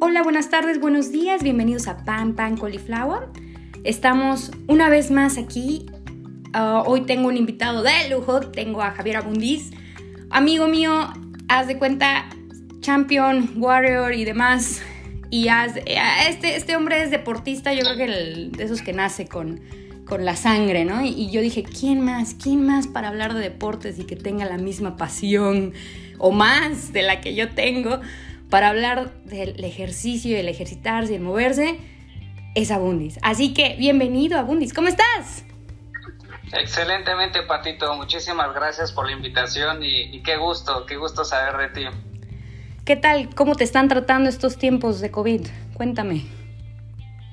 Hola, buenas tardes, buenos días, bienvenidos a Pan Pan Cauliflower. Estamos una vez más aquí. Ah, hoy tengo un invitado de lujo, tengo a Javier Abundis, amigo mío, haz de cuenta, champion, warrior y demás. Y haz, este, este hombre es deportista, yo creo que de esos que nace con, con la sangre, ¿no? Y, y yo dije, ¿quién más? ¿Quién más para hablar de deportes y que tenga la misma pasión o más de la que yo tengo? Para hablar del ejercicio, el ejercitarse, el moverse, es Abundis. Así que bienvenido Abundis, ¿cómo estás? Excelentemente, Patito. Muchísimas gracias por la invitación y, qué gusto, qué gusto saber de ti. ¿Qué tal? ¿Cómo te están tratando estos tiempos de COVID? Cuéntame.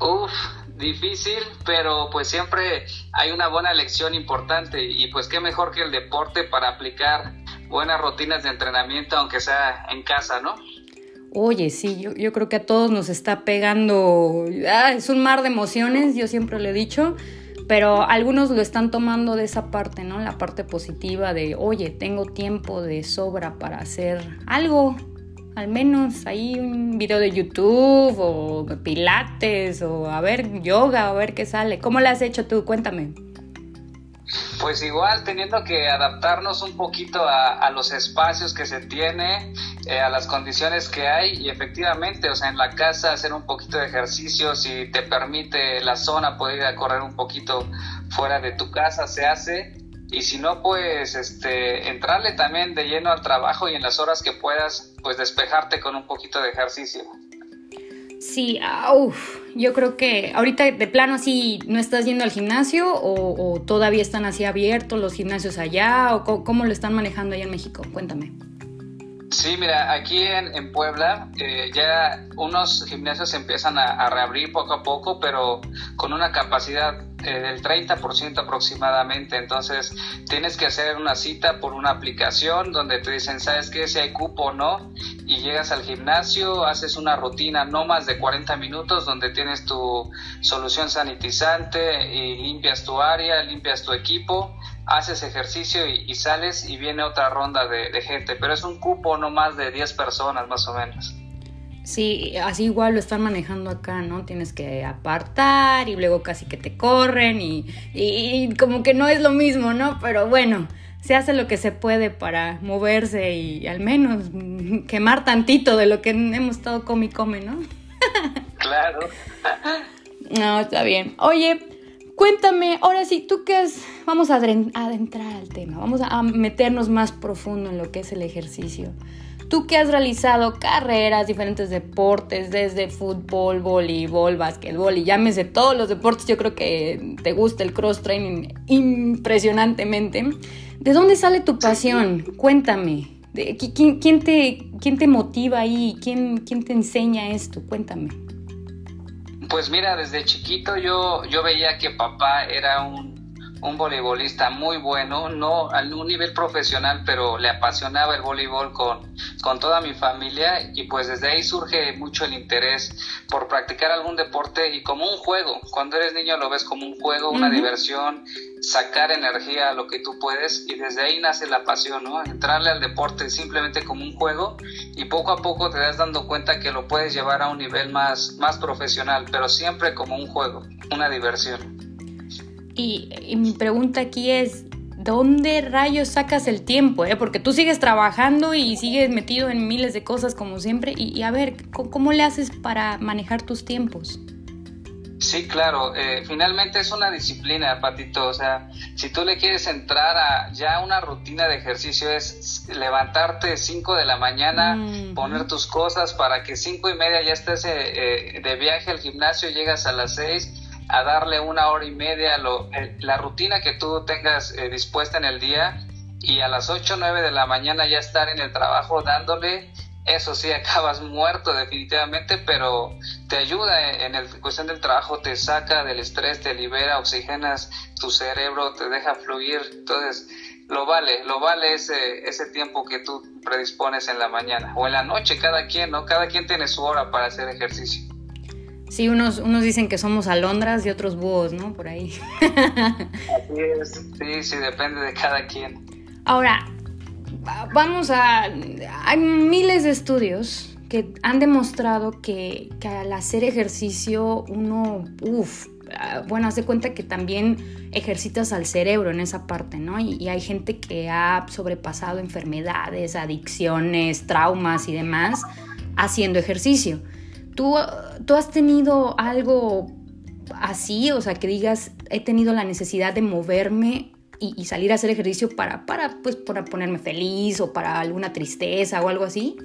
Uf, difícil, pero pues siempre hay una buena lección importante y pues qué mejor que el deporte para aplicar buenas rutinas de entrenamiento, aunque sea en casa, ¿no? Oye, sí, yo, creo que a todos nos está pegando, ah, es un mar de emociones, yo siempre lo he dicho, pero algunos lo están tomando de esa parte, ¿no? La parte positiva de, oye, tengo tiempo de sobra para hacer algo, al menos ahí un video de YouTube o pilates o a ver yoga, a ver qué sale. ¿Cómo lo has hecho tú? Cuéntame. Pues igual teniendo que adaptarnos un poquito a, los espacios que se tiene, eh, a las condiciones que hay y efectivamente, o sea, en la casa hacer un poquito de ejercicio, si te permite la zona, poder ir a correr un poquito fuera de tu casa, se hace. Y si no, pues este, entrarle también de lleno al trabajo y en las horas que puedas, pues despejarte con un poquito de ejercicio. Sí, uff, yo creo que ahorita de plano así no estás yendo al gimnasio o, todavía están así abiertos los gimnasios allá o cómo, lo están manejando allá en México. Cuéntame. Sí, mira, aquí en, Puebla eh, ya unos gimnasios empiezan a, reabrir poco a poco, pero con una capacidad eh, del 30% aproximadamente. Entonces tienes que hacer una cita por una aplicación donde te dicen, ¿sabes qué? Si hay cupo o no. Y llegas al gimnasio, haces una rutina no más de 40 minutos donde tienes tu solución sanitizante y limpias tu área, limpias tu equipo haces ejercicio y, sales y viene otra ronda de, de, gente, pero es un cupo no más de 10 personas más o menos. Sí, así igual lo están manejando acá, ¿no? Tienes que apartar y luego casi que te corren y, y, como que no es lo mismo, ¿no? Pero bueno, se hace lo que se puede para moverse y al menos quemar tantito de lo que hemos estado come y come, ¿no? Claro. no, está bien. Oye, cuéntame, ahora sí, tú qué es, vamos a adentrar al tema, vamos a meternos más profundo en lo que es el ejercicio. Tú que has realizado carreras, diferentes deportes, desde fútbol, voleibol, básquetbol y llámese todos los deportes, yo creo que te gusta el cross training impresionantemente. ¿De dónde sale tu pasión? Cuéntame. ¿Quién, te, quién te motiva ahí? ¿Quién, ¿Quién te enseña esto? Cuéntame. Pues mira, desde chiquito yo, yo veía que papá era un un voleibolista muy bueno, no a un nivel profesional, pero le apasionaba el voleibol con, con toda mi familia y pues desde ahí surge mucho el interés por practicar algún deporte y como un juego. Cuando eres niño lo ves como un juego, una diversión, sacar energía a lo que tú puedes y desde ahí nace la pasión, ¿no? Entrarle al deporte simplemente como un juego y poco a poco te das dando cuenta que lo puedes llevar a un nivel más, más profesional, pero siempre como un juego, una diversión. Y, mi pregunta aquí es, ¿dónde rayos sacas el tiempo? Eh? Porque tú sigues trabajando y sigues metido en miles de cosas como siempre. Y, a ver, ¿cómo, le haces para manejar tus tiempos? Sí, claro. Eh, finalmente es una disciplina, Patito. O sea, si tú le quieres entrar a ya una rutina de ejercicio es levantarte 5 de la mañana, poner tus cosas para que cinco y media ya estés eh, de viaje al gimnasio, llegas a las 6 a darle una hora y media lo, la rutina que tú tengas eh, dispuesta en el día y a las 8 o 9 de la mañana ya estar en el trabajo dándole, eso sí, acabas muerto definitivamente, pero te ayuda en, el cuestión del trabajo, te saca del estrés, te libera, oxigenas tu cerebro, te deja fluir, entonces lo vale, lo vale ese, ese tiempo que tú predispones en la mañana o en la noche, cada quien, ¿no? Cada quien tiene su hora para hacer ejercicio. Sí, unos, unos dicen que somos alondras y otros búhos, ¿no? Por ahí. Así es, sí, sí, depende de cada quien. Ahora, vamos a... Hay miles de estudios que han demostrado que, que al hacer ejercicio uno, uff, bueno, haz de cuenta que también ejercitas al cerebro en esa parte, ¿no? Y, hay gente que ha sobrepasado enfermedades, adicciones, traumas y demás haciendo ejercicio. ¿Tú, tú has tenido algo así? O sea, que digas, he tenido la necesidad de moverme y, salir a hacer ejercicio para, para, pues, para ponerme feliz o para alguna tristeza o algo así?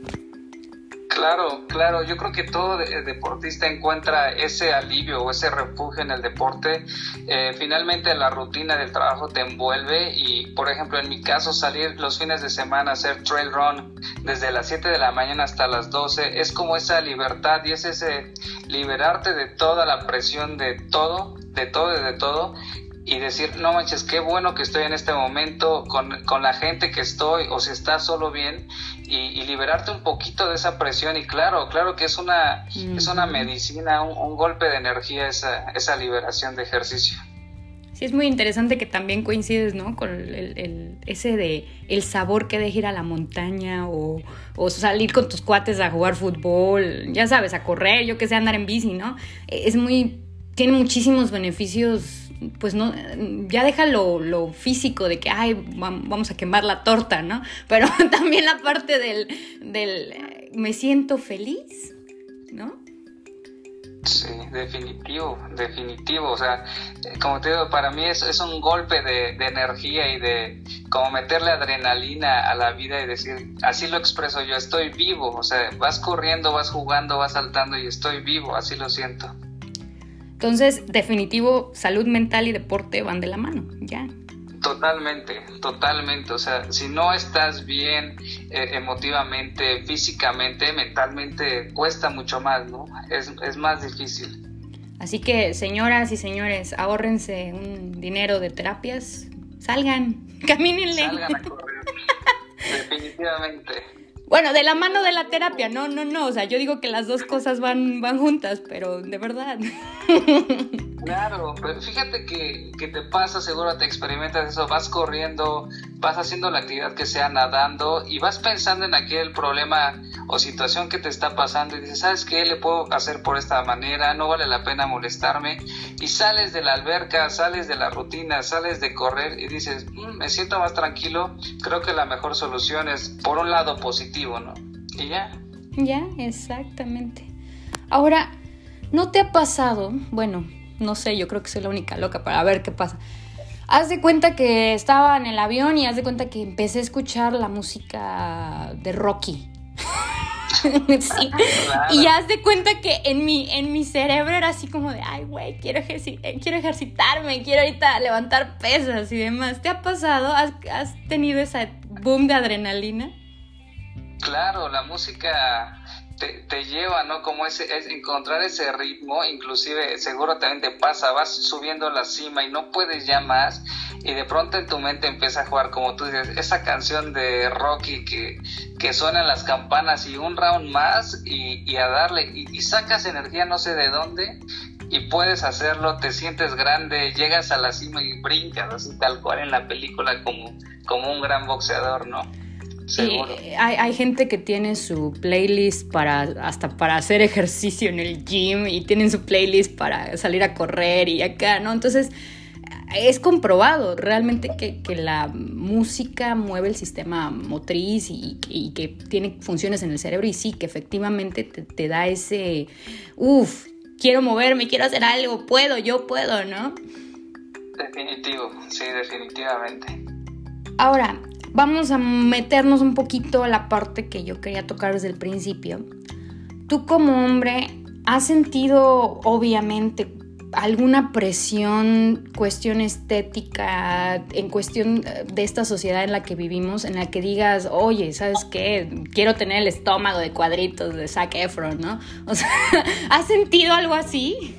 Claro, claro, yo creo que todo deportista encuentra ese alivio o ese refugio en el deporte. Eh, finalmente la rutina del trabajo te envuelve y, por ejemplo, en mi caso, salir los fines de semana a hacer trail run desde las 7 de la mañana hasta las 12 es como esa libertad y es ese liberarte de toda la presión de todo, de todo y de todo y decir, no manches, qué bueno que estoy en este momento con, con la gente que estoy o si está solo bien y, liberarte un poquito de esa presión y claro, claro que es una, es una medicina, un, golpe de energía esa, esa liberación de ejercicio. Sí, es muy interesante que también coincides, ¿no? Con el, ese de el sabor que deja ir a la montaña o, o, salir con tus cuates a jugar fútbol, ya sabes, a correr, yo que sé, andar en bici, ¿no? Es muy, tiene muchísimos beneficios pues no, ya deja lo, físico de que, ay, vamos a quemar la torta, ¿no? Pero también la parte del, del me siento feliz, ¿no? Sí, definitivo, definitivo. O sea, como te digo, para mí es, es un golpe de, de, energía y de como meterle adrenalina a la vida y decir, así lo expreso yo, estoy vivo. O sea, vas corriendo, vas jugando, vas saltando y estoy vivo, así lo siento. Entonces, definitivo, salud mental y deporte van de la mano, ya. Totalmente, totalmente. O sea, si no estás bien eh, emotivamente, físicamente, mentalmente, cuesta mucho más, ¿no? Es, es más difícil. Así que, señoras y señores, ahórrense un dinero de terapias, salgan, camínenle. Salgan a correr. Definitivamente. Bueno, de la mano de la terapia, no, no, no. O sea, yo digo que las dos cosas van, van juntas, pero de verdad. Claro, pero fíjate que, que, te pasa, seguro te experimentas eso, vas corriendo, vas haciendo la actividad que sea nadando y vas pensando en aquel problema o situación que te está pasando y dices, ¿sabes qué? Le puedo hacer por esta manera, no vale la pena molestarme y sales de la alberca, sales de la rutina, sales de correr y dices, mm, me siento más tranquilo, creo que la mejor solución es por un lado positivo, ¿no? Y ya. Ya, exactamente. Ahora, ¿no te ha pasado? Bueno, no sé, yo creo que soy la única loca para ver qué pasa. Haz de cuenta que estaba en el avión y haz de cuenta que empecé a escuchar la música de Rocky. sí. Y haz de cuenta que en mi, en mi cerebro era así como de, ay, güey, quiero, eh, quiero ejercitarme, quiero ahorita levantar pesas y demás. ¿Te ha pasado? ¿Has, has tenido ese boom de adrenalina? Claro, la música te, lleva, ¿no? Como ese, es encontrar ese ritmo, inclusive seguro también te pasa, vas subiendo la cima y no puedes ya más y de pronto en tu mente empieza a jugar, como tú dices, esa canción de Rocky que, que las campanas y un round más y, a darle y, sacas energía no sé de dónde y puedes hacerlo, te sientes grande, llegas a la cima y brincas así tal cual en la película como, como un gran boxeador, ¿no? Hay, hay, gente que tiene su playlist para hasta para hacer ejercicio en el gym y tienen su playlist para salir a correr y acá, ¿no? Entonces es comprobado realmente que, la música mueve el sistema motriz y, que tiene funciones en el cerebro y sí, que efectivamente te, te da ese, uff, quiero moverme, quiero hacer algo, puedo, yo puedo, ¿no? Definitivo, sí, definitivamente. Ahora, vamos a meternos un poquito a la parte que yo quería tocar desde el principio. Tú como hombre, ¿has sentido obviamente alguna presión, cuestión estética, en cuestión de esta sociedad en la que vivimos, en la que digas, oye, ¿sabes qué? Quiero tener el estómago de cuadritos de Zac Efron, ¿no? O sea, ¿has sentido algo así?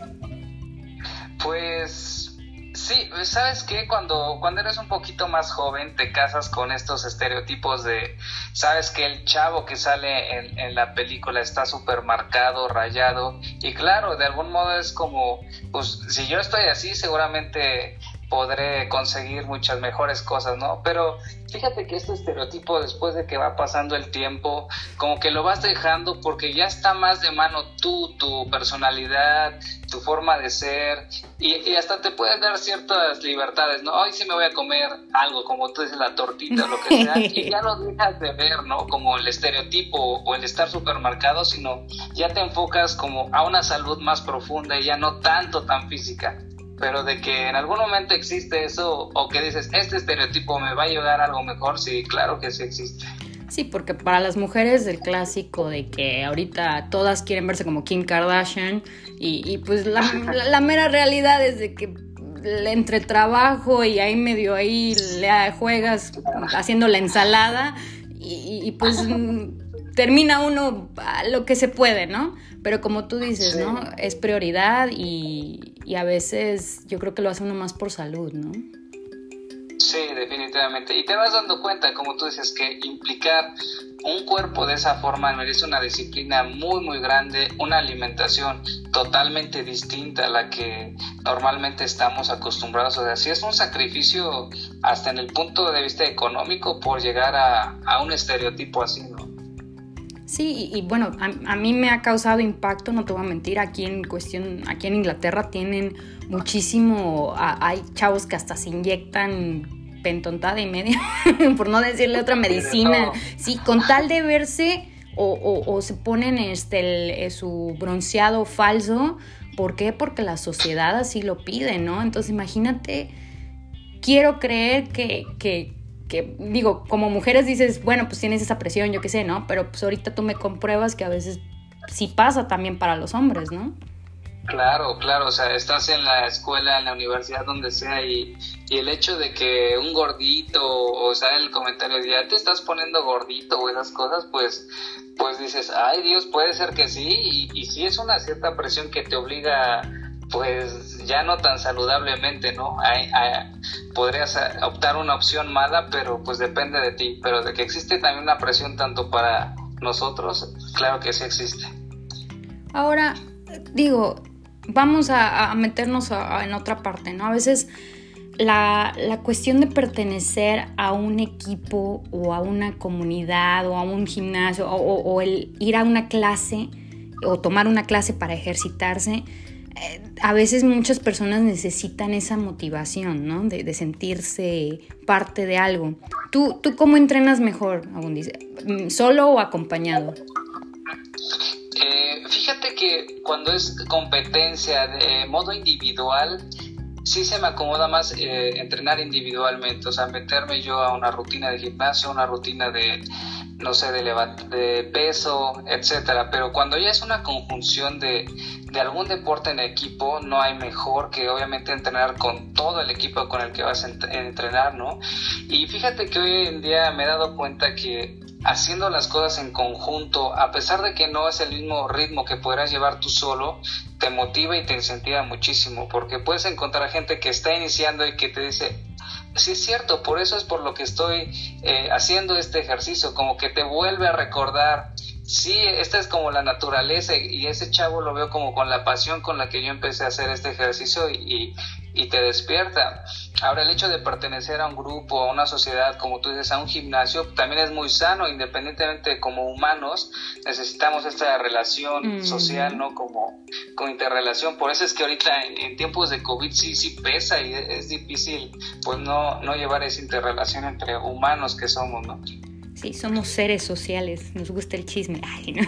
Sí, sabes que cuando, cuando eres un poquito más joven te casas con estos estereotipos de, sabes que el chavo que sale en, en la película está súper marcado, rayado, y claro, de algún modo es como, pues si yo estoy así, seguramente podré conseguir muchas mejores cosas, ¿no? Pero fíjate que este estereotipo después de que va pasando el tiempo, como que lo vas dejando porque ya está más de mano tú, tu personalidad, tu forma de ser y, hasta te puedes dar ciertas libertades, ¿no? Hoy sí me voy a comer algo, como tú dices, la tortita, lo que sea, y ya no dejas de ver, ¿no? Como el estereotipo o el estar supermercado, sino ya te enfocas como a una salud más profunda y ya no tanto tan física pero de que en algún momento existe eso o que dices, este estereotipo me va a ayudar a algo mejor, sí, claro que sí existe. Sí, porque para las mujeres el clásico de que ahorita todas quieren verse como Kim Kardashian y, pues la, mera realidad es de que entre trabajo y ahí medio ahí le juegas haciendo la ensalada y, pues termina uno lo que se puede, ¿no? Pero como tú dices, ¿no? Es prioridad y, y a veces yo creo que lo hace uno más por salud, ¿no? Sí, definitivamente. Y te vas dando cuenta, como tú dices, que implicar un cuerpo de esa forma merece una disciplina muy, muy grande, una alimentación totalmente distinta a la que normalmente estamos acostumbrados. O sea, sí es un sacrificio hasta en el punto de vista económico por llegar a, a un estereotipo así, ¿no? Sí, y, bueno, a, mí me ha causado impacto, no te voy a mentir, aquí en cuestión, aquí en Inglaterra tienen muchísimo, hay chavos que hasta se inyectan pentontada y media, por no decirle otra medicina, sí, con tal de verse o, se ponen este, eh, su bronceado falso, ¿por qué? Porque la sociedad así lo pide, ¿no? Entonces imagínate, quiero creer que, que que digo, como mujeres dices, bueno, pues tienes esa presión, yo qué sé, ¿no? Pero pues ahorita tú me compruebas que a veces sí pasa también para los hombres, ¿no? Claro, claro, o sea, estás en la escuela, en la universidad, donde sea, y, el hecho de que un gordito, o sea, el comentario de ya te estás poniendo gordito o esas cosas, pues, pues dices, ay Dios, puede ser que sí, y, y sí es una cierta presión que te obliga pues ya no tan saludablemente, ¿no? podrías optar una opción mala, pero pues depende de ti. Pero de que existe también una presión tanto para nosotros, claro que sí existe. Ahora, digo, vamos a, meternos en otra parte, ¿no? A veces la, cuestión de pertenecer a un equipo o a una comunidad o a un gimnasio o el ir a una clase o tomar una clase para ejercitarse, a veces muchas personas necesitan esa motivación, ¿no? De, sentirse parte de algo. ¿Tú, ¿Tú cómo entrenas mejor, Abundis? Mm, ¿Solo o acompañado? Eh, fíjate que cuando es competencia de modo individual, sí se me acomoda más eh, entrenar individualmente, o sea, meterme yo a una rutina de gimnasio, una rutina de, no sé, de, de peso, etcétera. Pero cuando ya es una conjunción de, de algún deporte en equipo, no hay mejor que obviamente entrenar con todo el equipo con el que vas a entrenar, ¿no? Y fíjate que hoy en día me he dado cuenta que haciendo las cosas en conjunto, a pesar de que no es el mismo ritmo que podrás llevar tú solo, te motiva y te incentiva muchísimo, porque puedes encontrar gente que está iniciando y que te dice, sí es cierto, por eso es por lo que estoy eh, haciendo este ejercicio, como que te vuelve a recordar, sí, esta es como la naturaleza y ese chavo lo veo como con la pasión con la que yo empecé a hacer este ejercicio y, y te despierta. Ahora, el hecho de pertenecer a un grupo, a una sociedad, como tú dices, a un gimnasio, también es muy sano, independientemente de como humanos, necesitamos esta relación mm. social, ¿no? Como con interrelación. Por eso es que ahorita en, tiempos de COVID sí, sí pesa y es, difícil, pues, no, no llevar esa interrelación entre humanos que somos, ¿no? Sí, somos seres sociales, nos gusta el chisme. Ay, ¿no?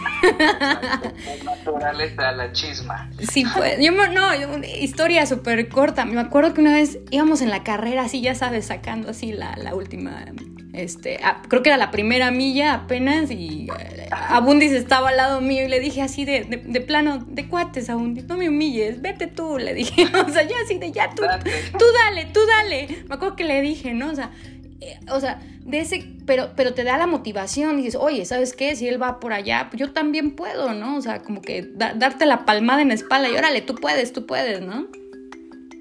Naturaleza, la chisma. Sí, pues, yo no, historia súper corta. Me acuerdo que una vez íbamos en la carrera, así, ya sabes, sacando así la, la última, este, creo que era la primera milla apenas y eh, Abundis estaba al lado mío y le dije así de, de, plano, de cuates, Abundis, no me humilles, vete tú, le dije, o sea, ya así de, ya tú, tú dale, tú dale. Me acuerdo que le dije, ¿no? O sea, o sea, de ese, pero, pero te da la motivación dices, oye, ¿sabes qué? Si él va por allá, yo también puedo, ¿no? O sea, como que darte la palmada en la espalda y órale, tú puedes, tú puedes, ¿no?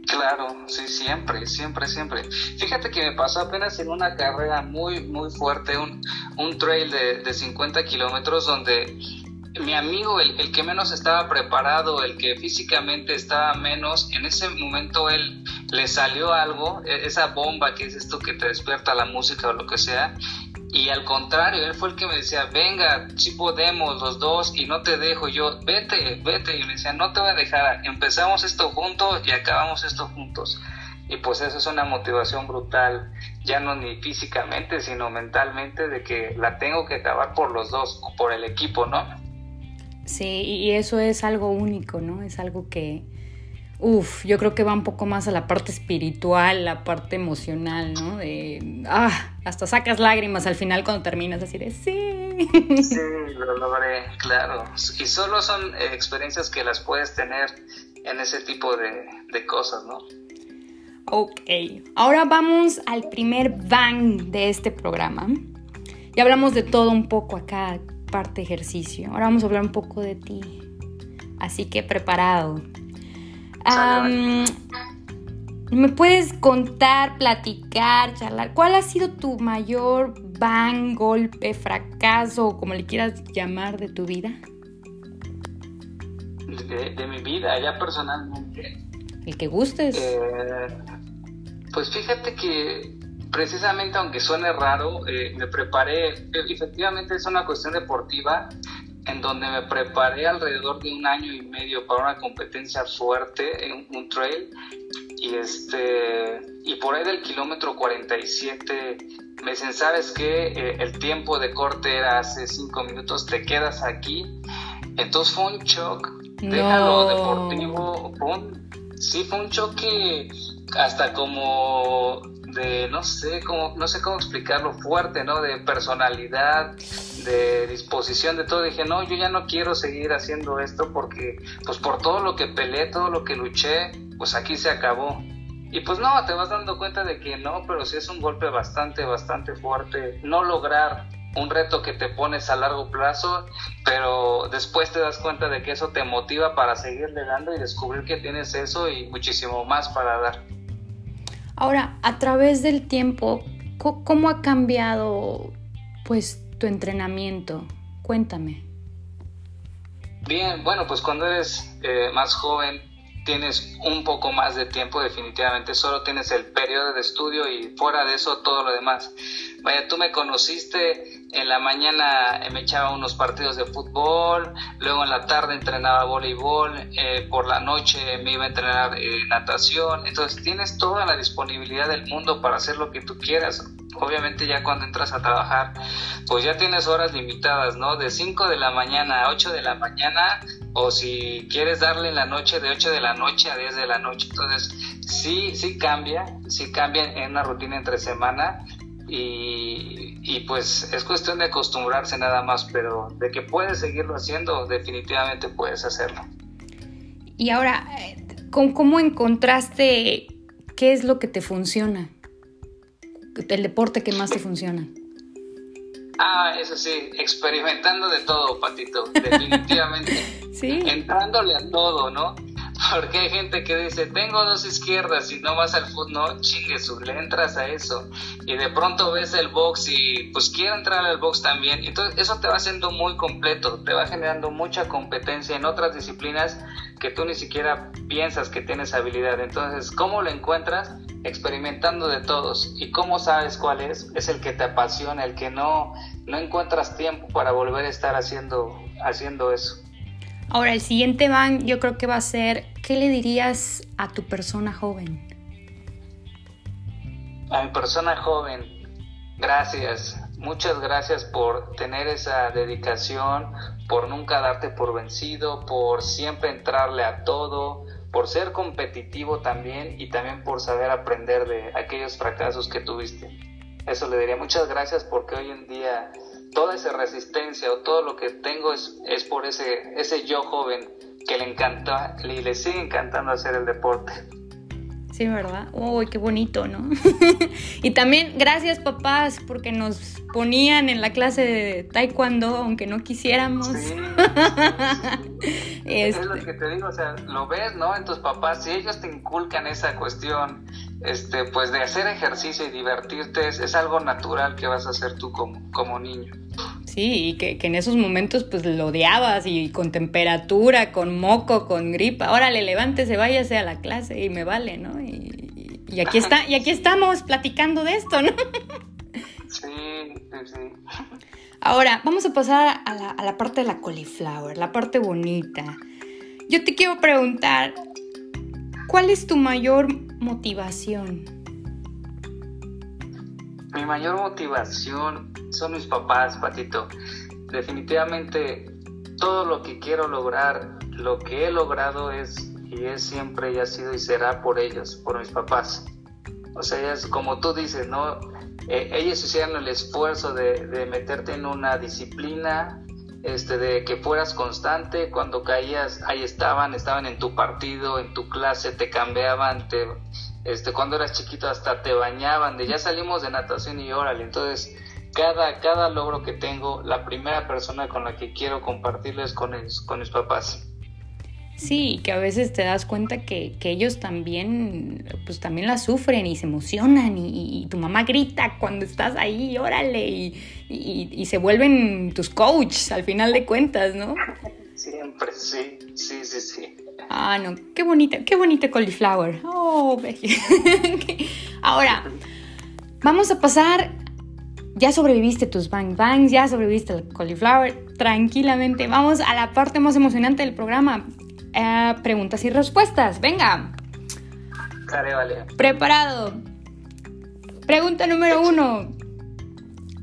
Claro, sí, siempre, siempre, siempre. Fíjate que me pasó apenas en una carrera muy, muy fuerte, un, un trail de, de 50 kilómetros donde mi amigo, el, el, que menos estaba preparado, el que físicamente estaba menos, en ese momento él le salió algo, e, esa bomba que es esto que te despierta la música o lo que sea, y al contrario, él fue el que me decía, venga, si podemos los dos y no te dejo. Yo, vete, vete. Y me decía, no te voy a dejar. Empezamos esto juntos y acabamos esto juntos. Y pues eso es una motivación brutal, ya no ni físicamente, sino mentalmente, de que la tengo que acabar por los dos, o por el equipo, ¿no? Sí, y eso es algo único, ¿no? Es algo que, Uf, yo creo que va un poco más a la parte espiritual, la parte emocional, ¿no? De, ah, hasta sacas lágrimas al final cuando terminas así de, sí. Sí, lo logré, claro. Y solo son experiencias que las puedes tener en ese tipo de, de cosas, ¿no? Ok, ahora vamos al primer bang de este programa. Ya hablamos de todo un poco acá, parte ejercicio. Ahora vamos a hablar un poco de ti. Así que preparado. ¿Me puedes contar, platicar, charlar? ¿Cuál ha sido tu mayor bang, golpe, fracaso, como le quieras llamar, de tu vida? De, mi vida, ya personalmente. El que gustes. Eh, pues fíjate que precisamente, aunque suene raro, eh, me preparé, efectivamente es una cuestión deportiva, en donde me preparé alrededor de un año y medio para una competencia fuerte en un trail y este y por ahí del kilómetro 47 me dicen sabes que eh, el tiempo de corte era hace 5 minutos te quedas aquí entonces fue un shock déjalo deportivo sí fue un choque hasta como de no sé cómo no sé cómo explicarlo fuerte no de personalidad de disposición de todo. Dije no yo ya no quiero seguir haciendo esto porque pues por todo lo que peleé todo lo que luché pues aquí se acabó. Y pues no te vas dando cuenta de que no pero sí es un golpe bastante bastante fuerte no lograr un reto que te pones a largo plazo, pero después te das cuenta de que eso te motiva para seguirle dando y descubrir que tienes eso y muchísimo más para dar. Ahora, a través del tiempo, ¿cómo ha cambiado pues tu entrenamiento? Cuéntame. Bien, bueno, pues cuando eres eh, más joven tienes un poco más de tiempo definitivamente, solo tienes el periodo de estudio y fuera de eso todo lo demás. Vaya, tú me conociste, en la mañana me echaba unos partidos de fútbol, luego en la tarde entrenaba voleibol, eh, por la noche me iba a entrenar eh, natación, entonces tienes toda la disponibilidad del mundo para hacer lo que tú quieras. Obviamente ya cuando entras a trabajar, pues ya tienes horas limitadas, ¿no? De 5 de la mañana a 8 de la mañana, o si quieres darle en la noche, de 8 de la noche a 10 de la noche. Entonces, sí, sí cambia, sí cambia en una rutina entre semana, y, pues es cuestión de acostumbrarse nada más, pero de que puedes seguirlo haciendo, definitivamente puedes hacerlo. Y ahora, eh, ¿cómo encontraste qué es lo que te funciona? El deporte que más te funciona. Ah, eso sí, experimentando de todo, Patito, definitivamente. sí. Entrándole a todo, ¿no? Porque hay gente que dice, tengo dos izquierdas y no vas al fútbol, no chingues, le entras a eso. Y de pronto ves el box y pues quiero entrar al box también. Entonces eso te va haciendo muy completo, te va generando mucha competencia en otras disciplinas que tú ni siquiera piensas que tienes habilidad. Entonces, ¿cómo lo encuentras? Experimentando de todos. ¿Y cómo sabes cuál es? Es el que te apasiona, el que no, no encuentras tiempo para volver a estar haciendo, haciendo eso. Ahora, el siguiente van yo creo que va a ser, ¿qué le dirías a tu persona joven? A mi persona joven, gracias. Muchas gracias por tener esa dedicación, por nunca darte por vencido, por siempre entrarle a todo, por ser competitivo también y también por saber aprender de aquellos fracasos que tuviste. Eso le diría muchas gracias porque hoy en día toda esa resistencia o todo lo que tengo es, es por ese, ese yo joven que le encanta y le sigue encantando hacer el deporte. Sí, ¿verdad? Uy, qué bonito, ¿no? y también gracias papás porque nos ponían en la clase de taekwondo aunque no quisiéramos. Sí. Es lo este. que te digo, o sea, lo ves, ¿no? En tus papás, si ellos te inculcan esa cuestión, este, pues de hacer ejercicio y divertirte, es, es algo natural que vas a hacer tú como, como niño. Sí, y que, en esos momentos pues lo odiabas y con temperatura, con moco, con gripa. Órale, levántese, váyase a la clase y me vale, ¿no? Y, Y aquí está, y aquí estamos platicando de esto, ¿no? Sí, sí, sí. Ahora, vamos a pasar a la, a la parte de la cauliflower, la parte bonita. Yo te quiero preguntar, ¿cuál es tu mayor motivación? Mi mayor motivación son mis papás, Patito. Definitivamente todo lo que quiero lograr, lo que he logrado es y es siempre y ha sido y será por ellos, por mis papás. O sea, es como tú dices, ¿no? Eh, ellos hicieron el esfuerzo de, de, meterte en una disciplina, este, de que fueras constante, cuando caías, ahí estaban, estaban en tu partido, en tu clase, te cambiaban, te, este, cuando eras chiquito hasta te bañaban, de ya salimos de natación y órale, entonces cada, cada logro que tengo, la primera persona con la que quiero compartirlo es con, con mis papás. Sí, que a veces te das cuenta que, que, ellos también, pues también la sufren y se emocionan y, y tu mamá grita cuando estás ahí, órale, y, y, se vuelven tus coaches al final de cuentas, ¿no? Siempre, sí, sí, sí, sí. Ah, no, qué bonita, qué bonita cauliflower. Oh, Ahora, vamos a pasar. Ya sobreviviste tus bang bangs, ya sobreviviste el cauliflower. Tranquilamente, vamos a la parte más emocionante del programa. Eh, preguntas y respuestas. Venga. Vale, vale. Preparado. Pregunta número uno.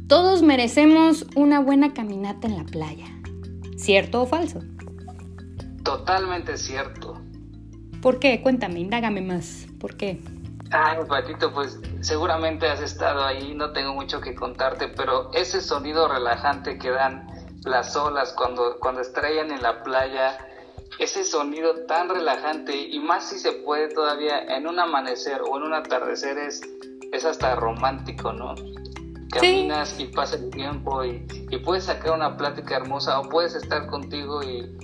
Todos merecemos una buena caminata en la playa. ¿Cierto o falso? Totalmente cierto. ¿Por qué? Cuéntame, indágame más. ¿Por qué? Ay, Patito, pues seguramente has estado ahí, no tengo mucho que contarte, pero ese sonido relajante que dan las olas cuando, cuando estrellan en la playa, ese sonido tan relajante y más si se puede todavía en un amanecer o en un atardecer es, es hasta romántico, ¿no? Caminas y pasa el tiempo y, y puedes sacar una plática hermosa o puedes estar contigo y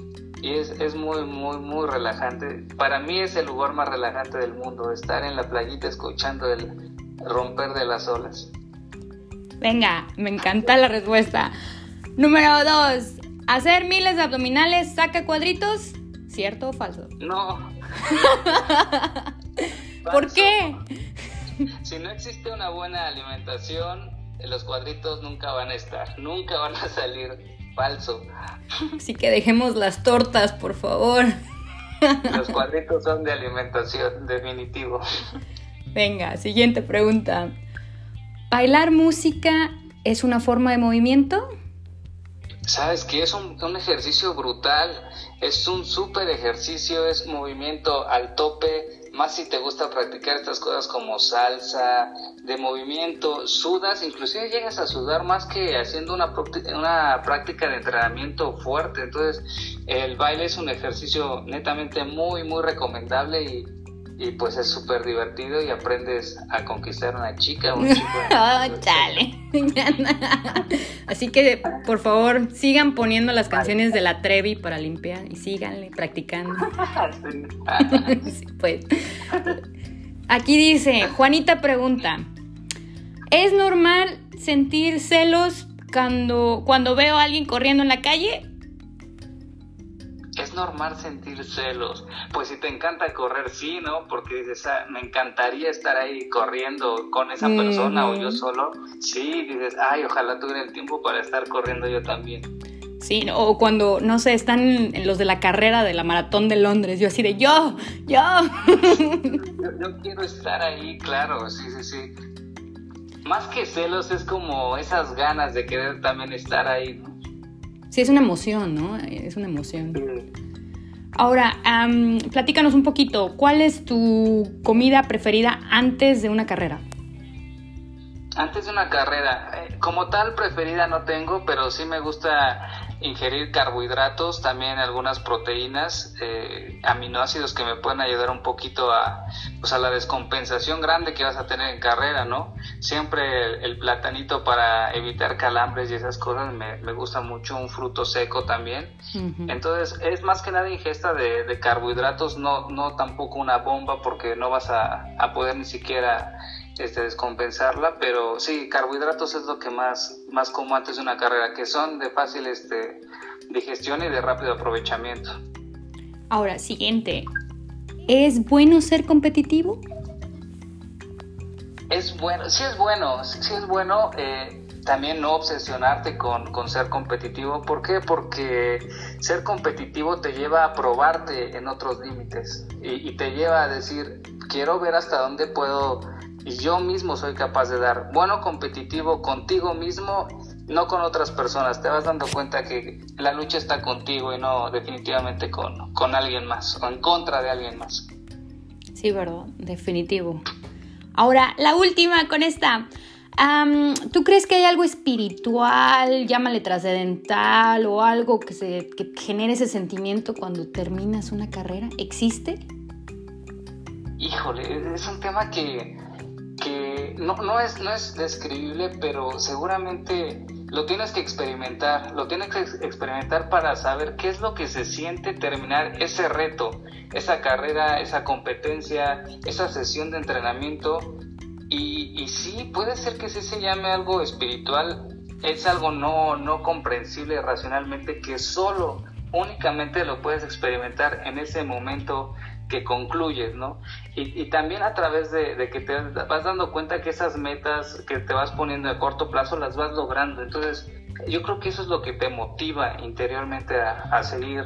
y es, es, muy, muy, muy relajante. Para mí es el lugar más relajante del mundo, estar en la playita escuchando el romper de las olas. Venga, me encanta la respuesta. Número dos, hacer miles de abdominales saca cuadritos, ¿cierto o falso? No. ¿Por qué? Si no existe una buena alimentación, los cuadritos nunca van a estar, nunca van a salir falso. Así que dejemos las tortas, por favor. Los cuadritos son de alimentación, definitivo. Venga, siguiente pregunta. ¿Bailar música es una forma de movimiento? Sabes que es un, un ejercicio brutal, es un súper ejercicio, es movimiento al tope, más si te gusta practicar estas cosas como salsa, de movimiento, sudas, inclusive llegas a sudar más que haciendo una, una práctica de entrenamiento fuerte. Entonces, el baile es un ejercicio netamente muy, muy recomendable y, y pues es súper divertido y aprendes a conquistar a una chica un chico. oh, chale. Así que, por favor, sigan poniendo las canciones de la Trevi para limpiar y síganle practicando. sí, pues. Aquí dice, Juanita pregunta, ¿es normal sentir celos cuando, cuando veo a alguien corriendo en la calle? Es normal sentir celos. Pues si te encanta correr, sí, ¿no? Porque dices, ah, me encantaría estar ahí corriendo con esa persona o yo solo. Sí, dices, ay, ojalá tuviera el tiempo para estar corriendo yo también. Sí, o cuando, no sé, están los de la carrera de la maratón de Londres, yo así de, yo, yo. yo, quiero estar ahí, claro, sí, sí, sí. Más que celos es como esas ganas de querer también estar ahí, ¿no? Sí, es una emoción, ¿no? Es una emoción. Ahora, platícanos un poquito, ¿cuál es tu comida preferida antes de una carrera? Antes de una carrera, eh, como tal preferida no tengo, pero sí me gusta ingerir carbohidratos, también algunas proteínas, eh, aminoácidos que me pueden ayudar un poquito a, pues a la descompensación grande que vas a tener en carrera, ¿no? Siempre el, platanito para evitar calambres y esas cosas me, me gusta mucho, un fruto seco también. Entonces es más que nada ingesta de, carbohidratos, no, no tampoco una bomba porque no vas a, a poder ni siquiera este, descompensarla, pero sí, carbohidratos es lo que más, más como antes de una carrera, que son de fácil este, digestión y de rápido aprovechamiento. Ahora, siguiente, ¿es bueno ser competitivo? Es bueno, sí es bueno, sí es bueno. Eh, también no obsesionarte con, con, ser competitivo. ¿Por qué? Porque ser competitivo te lleva a probarte en otros límites y, y, te lleva a decir, quiero ver hasta dónde puedo y yo mismo soy capaz de dar. Bueno, competitivo contigo mismo, no con otras personas. Te vas dando cuenta que la lucha está contigo y no definitivamente con, con alguien más o en contra de alguien más. Sí, verdad, definitivo. Ahora, la última con esta. ¿Tú crees que hay algo espiritual, llámale trascendental o algo que, se, que genere ese sentimiento cuando terminas una carrera? ¿Existe? Híjole, es un tema que, que no, no, es, no es describible, pero seguramente lo tienes que experimentar, lo tienes que experimentar para saber qué es lo que se siente terminar ese reto, esa carrera, esa competencia, esa sesión de entrenamiento. Y, y sí, puede ser que sí se llame algo espiritual, es algo no, no comprensible racionalmente que solo, únicamente lo puedes experimentar en ese momento que concluyes, ¿no? Y, y también a través de, que te vas dando cuenta que esas metas que te vas poniendo a corto plazo las vas logrando. Entonces, yo creo que eso es lo que te motiva interiormente a, a seguir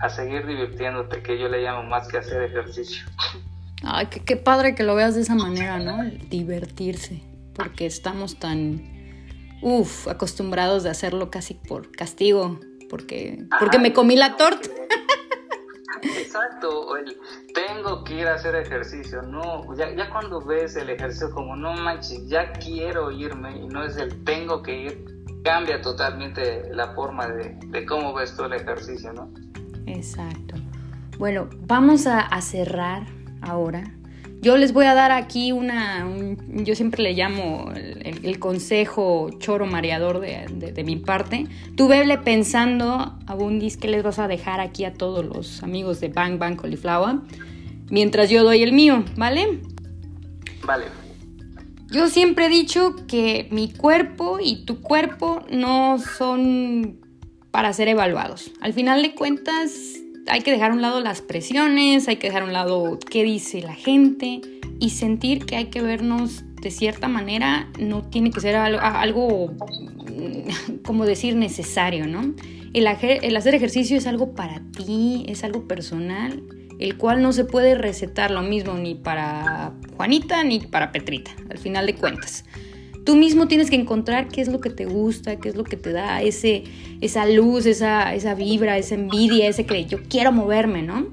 a seguir divirtiéndote, que yo le llamo más que hacer ejercicio. Ay, qué, padre que lo veas de esa manera, ¿no? divertirse, porque estamos tan, uff, acostumbrados de hacerlo casi por castigo, porque, porque me comí la torta. Exacto, el tengo que ir a hacer ejercicio, no, ya, ya cuando ves el ejercicio como no manches, ya quiero irme y no es el tengo que ir, cambia totalmente la forma de, de cómo ves tú el ejercicio, ¿no? Exacto. Bueno, vamos a cerrar ahora. Yo les voy a dar aquí una, yo siempre le llamo el, consejo choro mareador de, mi parte. Tú vele pensando, Abundis, qué les vas a dejar aquí a todos los amigos de Bang Bang Cauliflower, mientras yo doy el mío, ¿vale? Vale. Yo siempre he dicho que mi cuerpo y tu cuerpo no son para ser evaluados. Al final de cuentas, hay que dejar a un lado las presiones, hay que dejar a un lado qué dice la gente y sentir que hay que vernos de cierta manera, no tiene que ser algo, mm, como decir, necesario, ¿no? El, el hacer ejercicio es algo para ti, es algo personal, el cual no se puede recetar lo mismo ni para Juanita ni para Petrita, al final de cuentas. Tú mismo tienes que encontrar qué es lo que te gusta, qué es lo que te da ese, esa luz, esa, esa vibra, esa envidia, ese que yo quiero moverme, ¿no?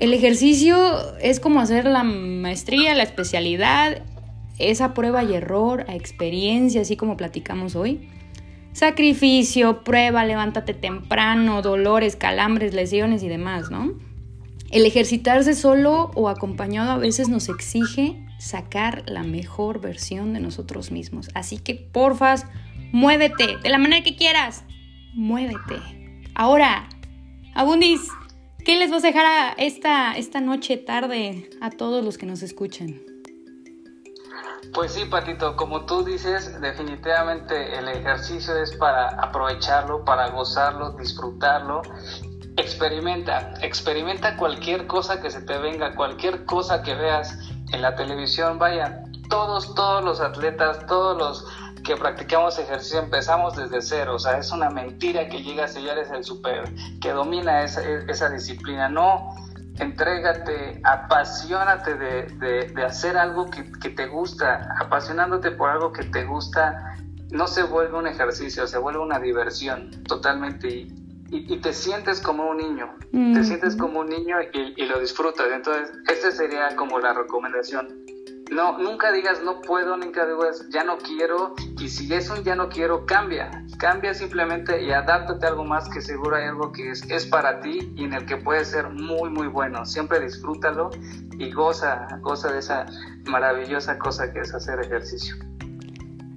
El ejercicio es como hacer la maestría, la especialidad, esa prueba y error, a experiencia, así como platicamos hoy. Sacrificio, prueba, levántate temprano, dolores, calambres, lesiones y demás, ¿no? El ejercitarse solo o acompañado a veces nos exige sacar la mejor versión de nosotros mismos. Así que porfas, muévete de la manera que quieras. Muévete. Ahora, Abundis, ¿qué les vas a dejar a esta, esta noche tarde a todos los que nos escuchan? Pues sí, Patito, como tú dices, definitivamente el ejercicio es para aprovecharlo, para gozarlo, disfrutarlo. Experimenta, experimenta cualquier cosa que se te venga, cualquier cosa que veas en la televisión, vaya, todos, todos los atletas, todos los que practicamos ejercicio empezamos desde cero, o sea, es una mentira que llegas y ya eres el super, que domina esa, esa disciplina, no, entrégate, apasionate de, de, hacer algo que, que, te gusta, apasionándote por algo que te gusta, no se vuelve un ejercicio, se vuelve una diversión totalmente y, y, te sientes como un niño, te sientes como un niño y, lo disfrutas. Entonces, esta sería como la recomendación. No, nunca digas no puedo, nunca digas ya no quiero, y si es un ya no quiero, cambia, cambia simplemente y adáptate a algo más que seguro hay algo que es, es para ti y en el que puede ser muy, muy bueno. Siempre disfrútalo y goza, goza de esa maravillosa cosa que es hacer ejercicio.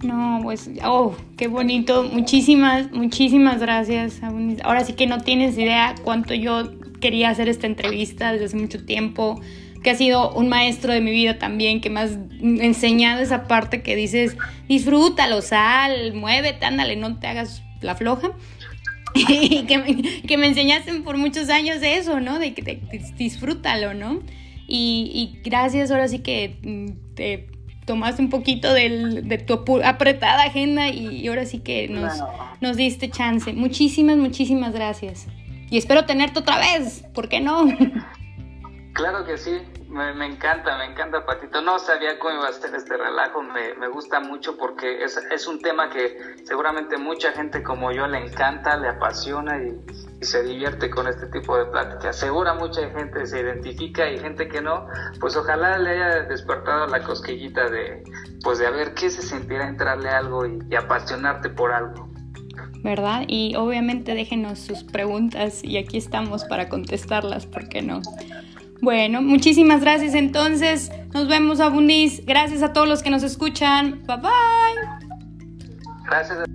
No, pues, oh, qué bonito. Muchísimas, muchísimas gracias. Ahora sí que no tienes idea cuánto yo quería hacer esta entrevista desde hace mucho tiempo, que ha sido un maestro de mi vida también, que me has enseñado esa parte que dices, disfrútalo, sal, muévete, ándale, no te hagas la floja. y que me, que me enseñaste por muchos años eso, ¿no? De que disfrútalo, ¿no? Y, y gracias, ahora sí que mm, te tomaste un poquito de tu apretada agenda y, ahora sí que nos, nos diste chance. Muchísimas, muchísimas gracias. Y espero tenerte otra vez, ¿por qué no? Claro que sí, me, encanta, me encanta Patito. No sabía cómo iba a ser este relajo, me, me gusta mucho porque es, es, un tema que seguramente mucha gente como yo le encanta, le apasiona y, se divierte con este tipo de pláticas. Segura mucha gente se identifica y gente que no, pues ojalá le haya despertado la cosquillita de, pues de a ver qué se sentirá entrarle algo y, y apasionarte por algo. ¿verdad? Y obviamente déjenos sus preguntas y aquí estamos para contestarlas, ¿por qué no? Bueno, muchísimas gracias entonces. Nos vemos a Bundis. Gracias a todos los que nos escuchan. Bye bye. Gracias.